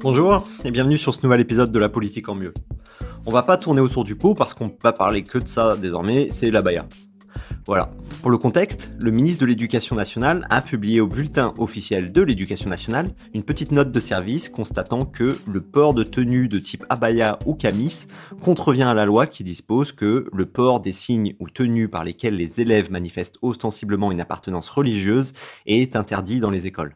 Bonjour et bienvenue sur ce nouvel épisode de La politique en mieux. On va pas tourner autour du pot parce qu'on peut pas parler que de ça désormais, c'est la baya. Voilà. Pour le contexte, le ministre de l'Éducation nationale a publié au bulletin officiel de l'Éducation nationale une petite note de service constatant que le port de tenue de type abaya ou camis contrevient à la loi qui dispose que le port des signes ou tenues par lesquels les élèves manifestent ostensiblement une appartenance religieuse est interdit dans les écoles.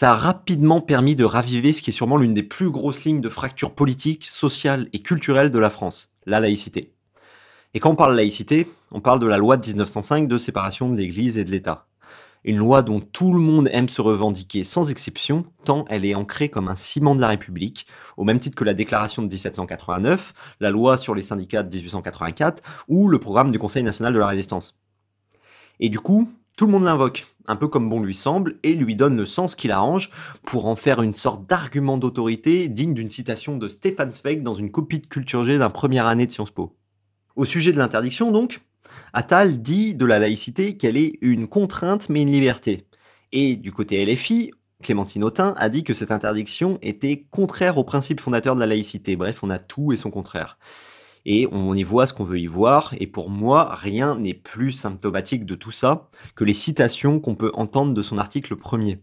Ça a rapidement permis de raviver ce qui est sûrement l'une des plus grosses lignes de fracture politique, sociale et culturelle de la France, la laïcité. Et quand on parle laïcité, on parle de la loi de 1905 de séparation de l'Église et de l'État. Une loi dont tout le monde aime se revendiquer sans exception, tant elle est ancrée comme un ciment de la République, au même titre que la déclaration de 1789, la loi sur les syndicats de 1884 ou le programme du Conseil national de la résistance. Et du coup, tout le monde l'invoque, un peu comme bon lui semble, et lui donne le sens qu'il arrange pour en faire une sorte d'argument d'autorité digne d'une citation de Stéphane Zweig dans une copie de Culture G d'un première année de Sciences Po. Au sujet de l'interdiction, donc, Attal dit de la laïcité qu'elle est une contrainte mais une liberté. Et du côté LFI, Clémentine Autain a dit que cette interdiction était contraire aux principes fondateurs de la laïcité. Bref, on a tout et son contraire. Et on y voit ce qu'on veut y voir, et pour moi, rien n'est plus symptomatique de tout ça que les citations qu'on peut entendre de son article premier.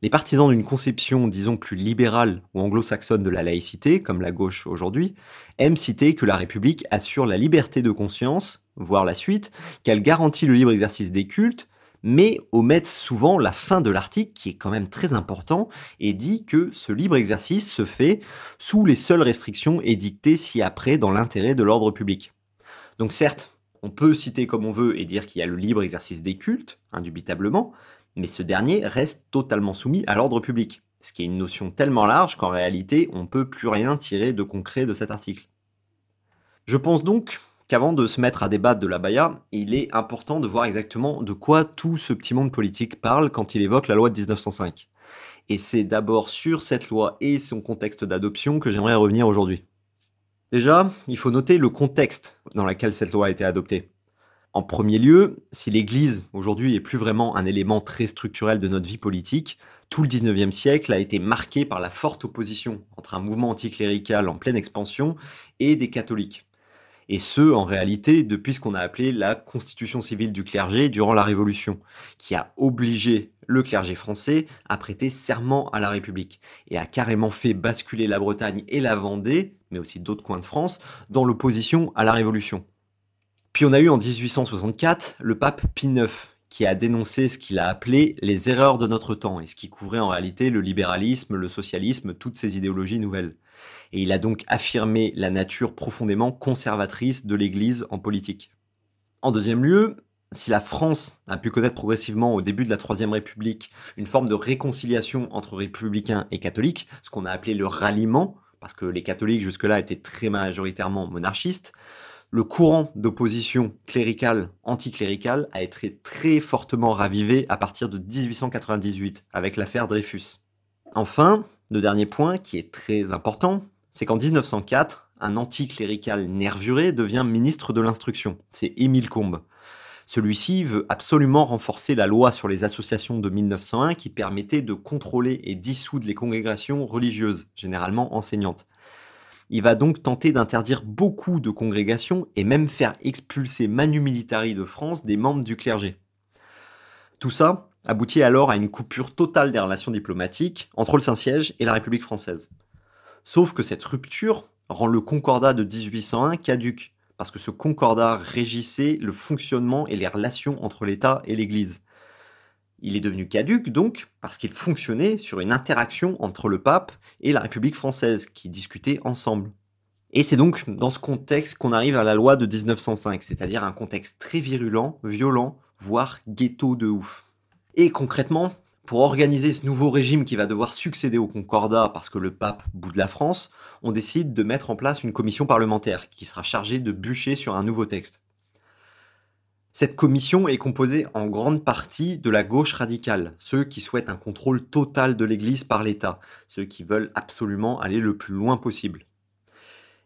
Les partisans d'une conception, disons, plus libérale ou anglo-saxonne de la laïcité, comme la gauche aujourd'hui, aiment citer que la République assure la liberté de conscience, voire la suite, qu'elle garantit le libre exercice des cultes, mais omettent souvent la fin de l'article qui est quand même très important et dit que ce libre exercice se fait sous les seules restrictions édictées ci-après dans l'intérêt de l'ordre public. Donc certes, on peut citer comme on veut et dire qu'il y a le libre exercice des cultes, indubitablement, mais ce dernier reste totalement soumis à l'ordre public, ce qui est une notion tellement large qu'en réalité on ne peut plus rien tirer de concret de cet article. Je pense donc qu'avant de se mettre à débattre de la Baïa, il est important de voir exactement de quoi tout ce petit monde politique parle quand il évoque la loi de 1905. Et c'est d'abord sur cette loi et son contexte d'adoption que j'aimerais revenir aujourd'hui. Déjà, il faut noter le contexte dans lequel cette loi a été adoptée. En premier lieu, si l'Église aujourd'hui est plus vraiment un élément très structurel de notre vie politique, tout le 19e siècle a été marqué par la forte opposition entre un mouvement anticlérical en pleine expansion et des catholiques. Et ce, en réalité, depuis ce qu'on a appelé la constitution civile du clergé durant la Révolution, qui a obligé le clergé français à prêter serment à la République, et a carrément fait basculer la Bretagne et la Vendée, mais aussi d'autres coins de France, dans l'opposition à la Révolution. Puis on a eu en 1864 le pape Pie IX, qui a dénoncé ce qu'il a appelé les erreurs de notre temps, et ce qui couvrait en réalité le libéralisme, le socialisme, toutes ces idéologies nouvelles. Et il a donc affirmé la nature profondément conservatrice de l'Église en politique. En deuxième lieu, si la France a pu connaître progressivement au début de la Troisième République une forme de réconciliation entre républicains et catholiques, ce qu'on a appelé le ralliement, parce que les catholiques jusque-là étaient très majoritairement monarchistes, Le courant d'opposition cléricale, anticléricale, a été très fortement ravivé à partir de 1898 avec l'affaire Dreyfus. Enfin, le dernier point qui est très important, c'est qu'en 1904, un anticlérical nervuré devient ministre de l'instruction. C'est Émile Combes. Celui-ci veut absolument renforcer la loi sur les associations de 1901 qui permettait de contrôler et dissoudre les congrégations religieuses, généralement enseignantes. Il va donc tenter d'interdire beaucoup de congrégations et même faire expulser Manu Militari de France des membres du clergé. Tout ça aboutit alors à une coupure totale des relations diplomatiques entre le Saint-Siège et la République française. Sauf que cette rupture rend le Concordat de 1801 caduque, parce que ce concordat régissait le fonctionnement et les relations entre l'État et l'Église. Il est devenu caduque donc parce qu'il fonctionnait sur une interaction entre le pape et la République française qui discutaient ensemble. Et c'est donc dans ce contexte qu'on arrive à la loi de 1905, c'est-à-dire un contexte très virulent, violent, voire ghetto de ouf. Et concrètement, pour organiser ce nouveau régime qui va devoir succéder au Concordat parce que le pape boude la France, on décide de mettre en place une commission parlementaire qui sera chargée de bûcher sur un nouveau texte. Cette commission est composée en grande partie de la gauche radicale, ceux qui souhaitent un contrôle total de l'Église par l'État, ceux qui veulent absolument aller le plus loin possible.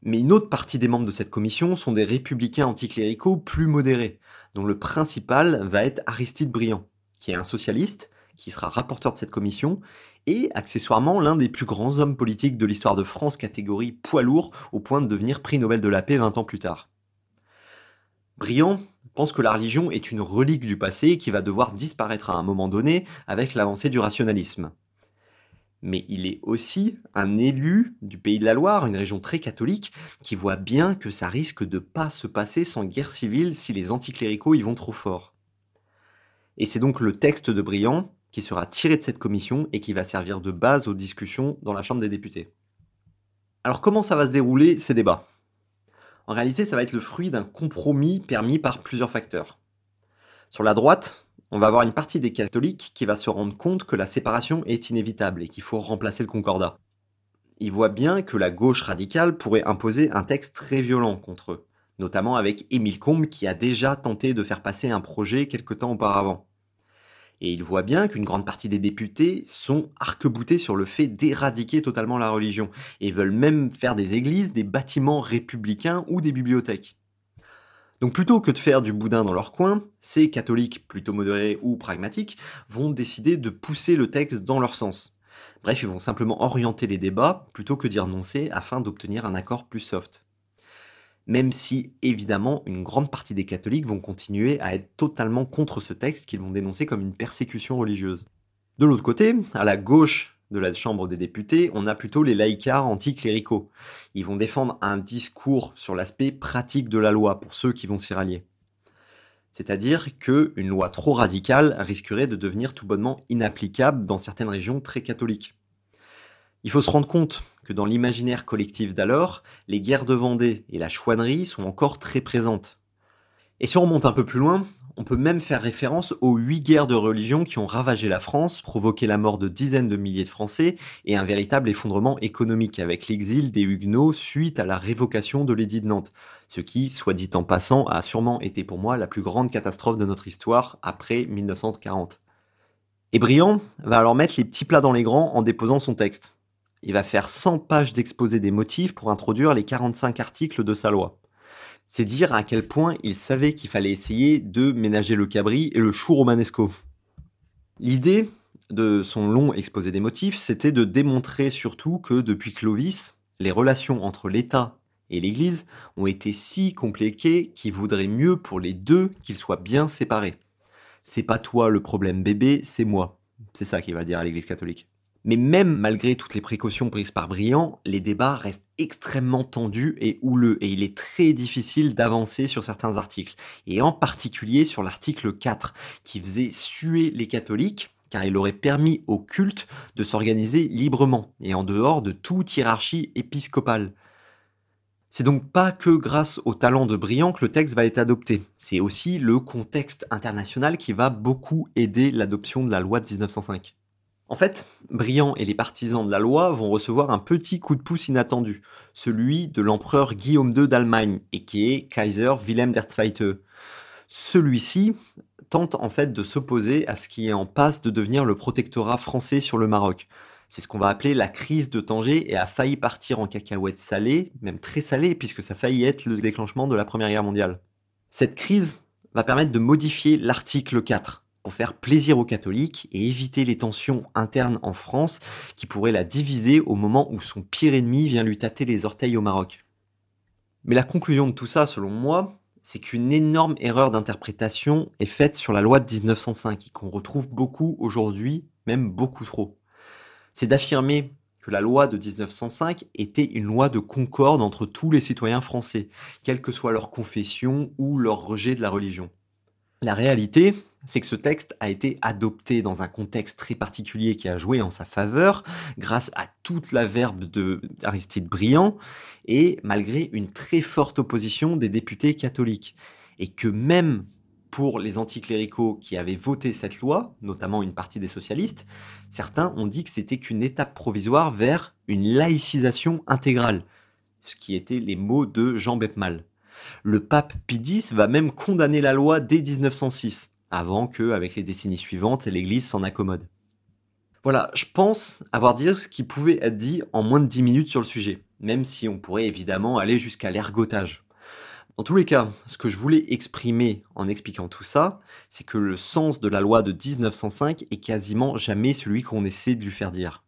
Mais une autre partie des membres de cette commission sont des républicains anticléricaux plus modérés, dont le principal va être Aristide Briand, qui est un socialiste, qui sera rapporteur de cette commission, et accessoirement l'un des plus grands hommes politiques de l'histoire de France, catégorie poids lourd, au point de devenir prix Nobel de la paix 20 ans plus tard. Briand pense que la religion est une relique du passé qui va devoir disparaître à un moment donné avec l'avancée du rationalisme. Mais il est aussi un élu du pays de la Loire, une région très catholique, qui voit bien que ça risque de pas se passer sans guerre civile si les anticléricaux y vont trop fort. Et c'est donc le texte de Briand qui sera tiré de cette commission et qui va servir de base aux discussions dans la Chambre des députés. Alors comment ça va se dérouler ces débats? En réalité, ça va être le fruit d'un compromis permis par plusieurs facteurs. Sur la droite, on va avoir une partie des catholiques qui va se rendre compte que la séparation est inévitable et qu'il faut remplacer le concordat. Ils voient bien que la gauche radicale pourrait imposer un texte très violent contre eux, notamment avec Émile Combes qui a déjà tenté de faire passer un projet quelque temps auparavant. Et il voit bien qu'une grande partie des députés sont arc-boutés sur le fait d'éradiquer totalement la religion, et veulent même faire des églises, des bâtiments républicains ou des bibliothèques. Donc plutôt que de faire du boudin dans leur coin, ces catholiques plutôt modérés ou pragmatiques vont décider de pousser le texte dans leur sens. Bref, ils vont simplement orienter les débats plutôt que d'y renoncer afin d'obtenir un accord plus soft même si évidemment une grande partie des catholiques vont continuer à être totalement contre ce texte qu'ils vont dénoncer comme une persécution religieuse. De l'autre côté, à la gauche de la Chambre des députés, on a plutôt les laïcars anticléricaux. Ils vont défendre un discours sur l'aspect pratique de la loi pour ceux qui vont s'y rallier. C'est-à-dire qu'une loi trop radicale risquerait de devenir tout bonnement inapplicable dans certaines régions très catholiques. Il faut se rendre compte que dans l'imaginaire collectif d'alors, les guerres de Vendée et la chouannerie sont encore très présentes. Et si on remonte un peu plus loin, on peut même faire référence aux huit guerres de religion qui ont ravagé la France, provoqué la mort de dizaines de milliers de Français et un véritable effondrement économique avec l'exil des Huguenots suite à la révocation de l'édit de Nantes. Ce qui, soit dit en passant, a sûrement été pour moi la plus grande catastrophe de notre histoire après 1940. Et Briand va alors mettre les petits plats dans les grands en déposant son texte il va faire 100 pages d'exposé des motifs pour introduire les 45 articles de sa loi. C'est dire à quel point il savait qu'il fallait essayer de ménager le cabri et le chou romanesco. L'idée de son long exposé des motifs, c'était de démontrer surtout que depuis Clovis, les relations entre l'État et l'Église ont été si compliquées qu'il vaudrait mieux pour les deux qu'ils soient bien séparés. C'est pas toi le problème bébé, c'est moi. C'est ça qu'il va dire à l'Église catholique. Mais même malgré toutes les précautions prises par Briand, les débats restent extrêmement tendus et houleux, et il est très difficile d'avancer sur certains articles, et en particulier sur l'article 4, qui faisait suer les catholiques, car il aurait permis au culte de s'organiser librement, et en dehors de toute hiérarchie épiscopale. C'est donc pas que grâce au talent de Briand que le texte va être adopté, c'est aussi le contexte international qui va beaucoup aider l'adoption de la loi de 1905. En fait, Briand et les partisans de la loi vont recevoir un petit coup de pouce inattendu, celui de l'empereur Guillaume II d'Allemagne, et qui est Kaiser Wilhelm der Zweite. Celui-ci tente en fait de s'opposer à ce qui est en passe de devenir le protectorat français sur le Maroc. C'est ce qu'on va appeler la crise de Tanger et a failli partir en cacahuète salée, même très salée, puisque ça a failli être le déclenchement de la Première Guerre mondiale. Cette crise va permettre de modifier l'article 4 pour faire plaisir aux catholiques et éviter les tensions internes en France qui pourraient la diviser au moment où son pire ennemi vient lui tâter les orteils au Maroc. Mais la conclusion de tout ça, selon moi, c'est qu'une énorme erreur d'interprétation est faite sur la loi de 1905 et qu'on retrouve beaucoup aujourd'hui, même beaucoup trop. C'est d'affirmer que la loi de 1905 était une loi de concorde entre tous les citoyens français, quelle que soit leur confession ou leur rejet de la religion. La réalité, c'est que ce texte a été adopté dans un contexte très particulier qui a joué en sa faveur, grâce à toute la verbe d'Aristide Briand, et malgré une très forte opposition des députés catholiques. Et que même pour les anticléricaux qui avaient voté cette loi, notamment une partie des socialistes, certains ont dit que c'était qu'une étape provisoire vers une laïcisation intégrale, ce qui étaient les mots de Jean Bepmal. Le pape Pie va même condamner la loi dès 1906 avant que, avec les décennies suivantes, l'Église s'en accommode. Voilà, je pense avoir dit ce qui pouvait être dit en moins de 10 minutes sur le sujet, même si on pourrait évidemment aller jusqu'à l'ergotage. Dans tous les cas, ce que je voulais exprimer en expliquant tout ça, c'est que le sens de la loi de 1905 est quasiment jamais celui qu'on essaie de lui faire dire.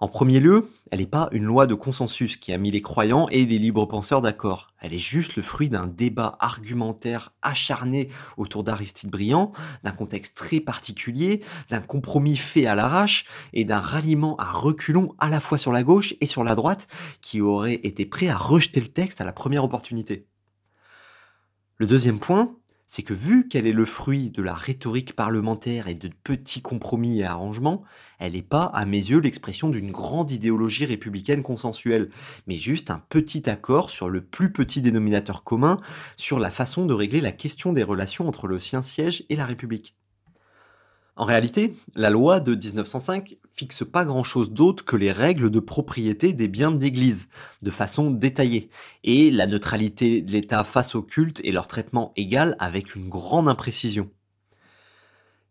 En premier lieu, elle n'est pas une loi de consensus qui a mis les croyants et les libres penseurs d'accord. Elle est juste le fruit d'un débat argumentaire acharné autour d'Aristide Briand, d'un contexte très particulier, d'un compromis fait à l'arrache et d'un ralliement à reculons à la fois sur la gauche et sur la droite qui aurait été prêt à rejeter le texte à la première opportunité. Le deuxième point, c'est que vu qu'elle est le fruit de la rhétorique parlementaire et de petits compromis et arrangements, elle n'est pas, à mes yeux, l'expression d'une grande idéologie républicaine consensuelle, mais juste un petit accord sur le plus petit dénominateur commun sur la façon de régler la question des relations entre le sien-siège et la République. En réalité, la loi de 1905 fixe pas grand-chose d'autre que les règles de propriété des biens d'église, de façon détaillée, et la neutralité de l'État face au culte et leur traitement égal avec une grande imprécision.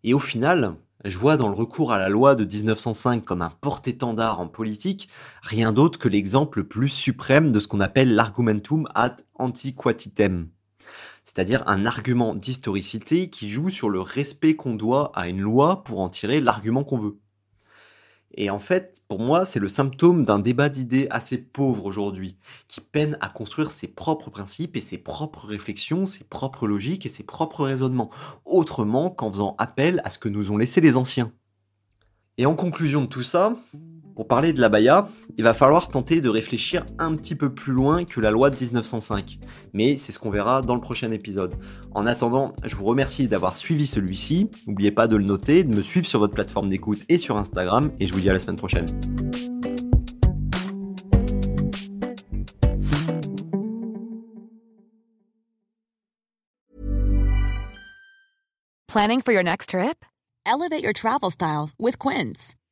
Et au final, je vois dans le recours à la loi de 1905 comme un porte-étendard en politique rien d'autre que l'exemple le plus suprême de ce qu'on appelle l'argumentum ad antiquatitem c'est-à-dire un argument d'historicité qui joue sur le respect qu'on doit à une loi pour en tirer l'argument qu'on veut. Et en fait, pour moi, c'est le symptôme d'un débat d'idées assez pauvre aujourd'hui, qui peine à construire ses propres principes et ses propres réflexions, ses propres logiques et ses propres raisonnements, autrement qu'en faisant appel à ce que nous ont laissé les anciens. Et en conclusion de tout ça, pour parler de la Baïa, il va falloir tenter de réfléchir un petit peu plus loin que la loi de 1905. Mais c'est ce qu'on verra dans le prochain épisode. En attendant, je vous remercie d'avoir suivi celui-ci. N'oubliez pas de le noter, de me suivre sur votre plateforme d'écoute et sur Instagram. Et je vous dis à la semaine prochaine. Planning for your next trip? Elevate your travel style with Quince.